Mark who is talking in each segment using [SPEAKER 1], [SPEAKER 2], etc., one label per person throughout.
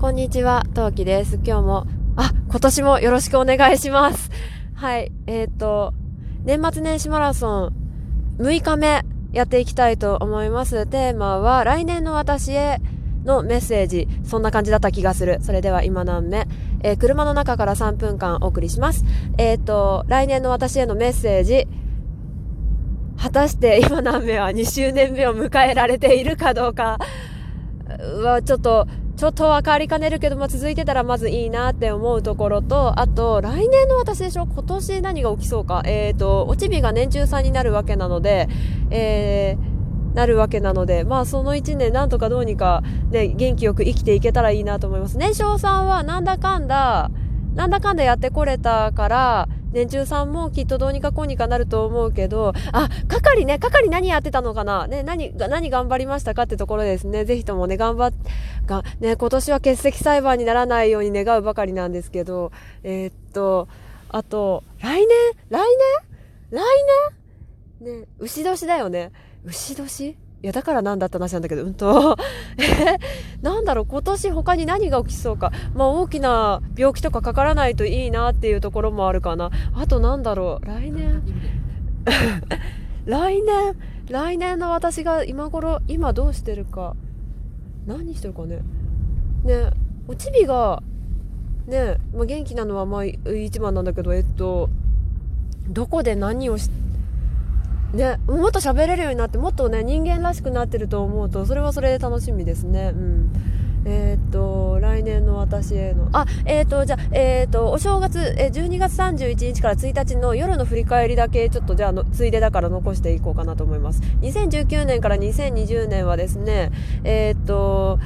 [SPEAKER 1] こんにちは、トウキです。今日も、あ、今年もよろしくお願いします。はい、えっ、と、年末年始マラソン6日目やっていきたいと思います。テーマは、来年の私へのメッセージ。そんな感じだった気がする。それでは今何目えー車の中から3分間お送りします。えっ、と、来年の私へのメッセージ。果たして今何目は2周年目を迎えられているかどうかはちょっとちょっと分かりかねるけど、まあ、続いてたらまずいいなって思うところと、あと、来年の私でしょ今年何が起きそうか。えっ、と、おちびが年中さんになるわけなので、えー、なるわけなので、まあその1年なんとかどうにかね、元気よく生きていけたらいいなと思います。年少さんはなんだかんだ、なんだかんだやってこれたから、年中さんもきっとどうにかこうにかなると思うけど、あ、係ね、係何やってたのかな？ね、何、何頑張りましたかってところです。ね。ぜひともね、頑張っ、が、ね、今年は欠席裁判にならないように願うばかりなんですけど、えーっと、あと、来年？来年？来年？ね、牛年だよね。牛年？いや、だからなんだって話なんだけど、うんと。えなんだろう、今年他に何が起きそうか。まあ、大きな病気とかかからないといいなっていうところもあるかな。あとなんだろう、来年来年来年の私が今頃、今どうしてるか。何してるかね。ね、おちびが、ね、まあ、元気なのはまあ一番なんだけど、えっと、どこで何をして、ね、もっと喋れるようになってもっとね人間らしくなってると思うとそれはそれで楽しみですね。うん。えっ、と来年の私へのあえっ、とじゃあえっ、とお正月え12月31日から1日の夜の振り返りだけちょっとじゃあのついでだから残していこうかなと思います。2019年から2020年はですねえっ、と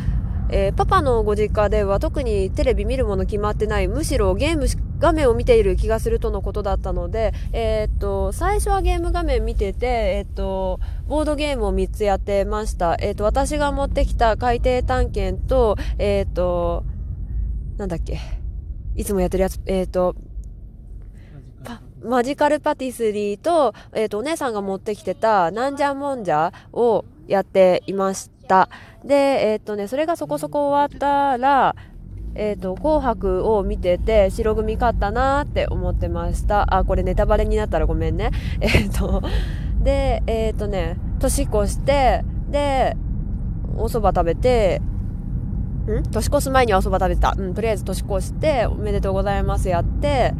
[SPEAKER 1] えーパパのご実家では特にテレビ見るもの決まってないむしろゲームし画面を見ている気がするとのことだったので、えーっと、最初はゲーム画面見てて、えーっと、ボードゲームを3つやってました。えーっと、私が持ってきた海底探検と、えーっと、なんだっけ、いつもやってるやつ、えーっと、パマジカルパティスリーと、えっ、と、お姉さんが持ってきてた、なんじゃもんじゃをやっていました。で、えっ、とね、それがそこそこ終わったら、えっ、と、紅白を見てて、白組勝ったなーって思ってました。あ、これネタバレになったらごめんね。えっ、と、で、えっ、とね、年越して、で、お蕎麦食べて、ん？年越す前にはお蕎麦食べた。うん、とりあえず年越して、おめでとうございますやって、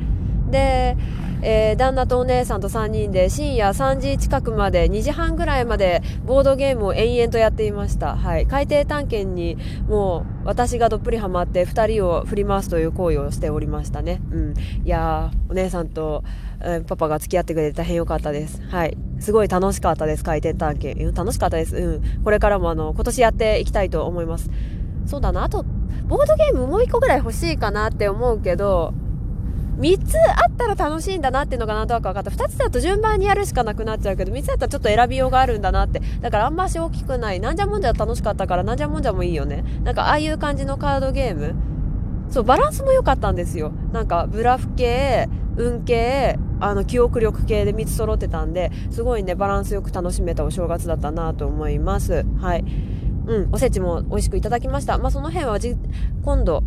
[SPEAKER 1] で、えー旦那とお姉さんと3人で深夜3時近くまで2時半ぐらいまでボードゲームを延々とやっていました。はい。海底探検にもう私がどっぷりハマって2人を振り回すという行為をしておりましたね。うん。いや、お姉さんと、えーパパが付き合ってくれて大変良かったです。はい。すごい楽しかったです、海底探検。うん、楽しかったです。うん。これからもあの、今年やっていきたいと思います。そうだな。あと、ボードゲームもう1個ぐらい欲しいかなって思うけど、3つあったら楽しいんだなっていうのがなんとなく分かった。2つだと順番にやるしかなくなっちゃうけど、3つだったらちょっと選びようがあるんだなって。だからあんまし大きくない。なんじゃもんじゃ楽しかったから、なんじゃもんじゃもいいよね。なんかああいう感じのカードゲーム。そう、バランスも良かったんですよ。なんか、ブラフ系、運系、あの、記憶力系で3つ揃ってたんで、すごいね、バランスよく楽しめたお正月だったなと思います。はい。うん、おせちも美味しくいただきました。まあ、その辺は、今度、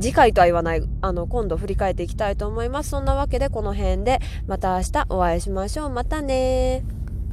[SPEAKER 1] 次回とは言わない、あの、今度振り返っていきたいと思います。そんなわけで、この辺で、また明日お会いしましょう。またねー。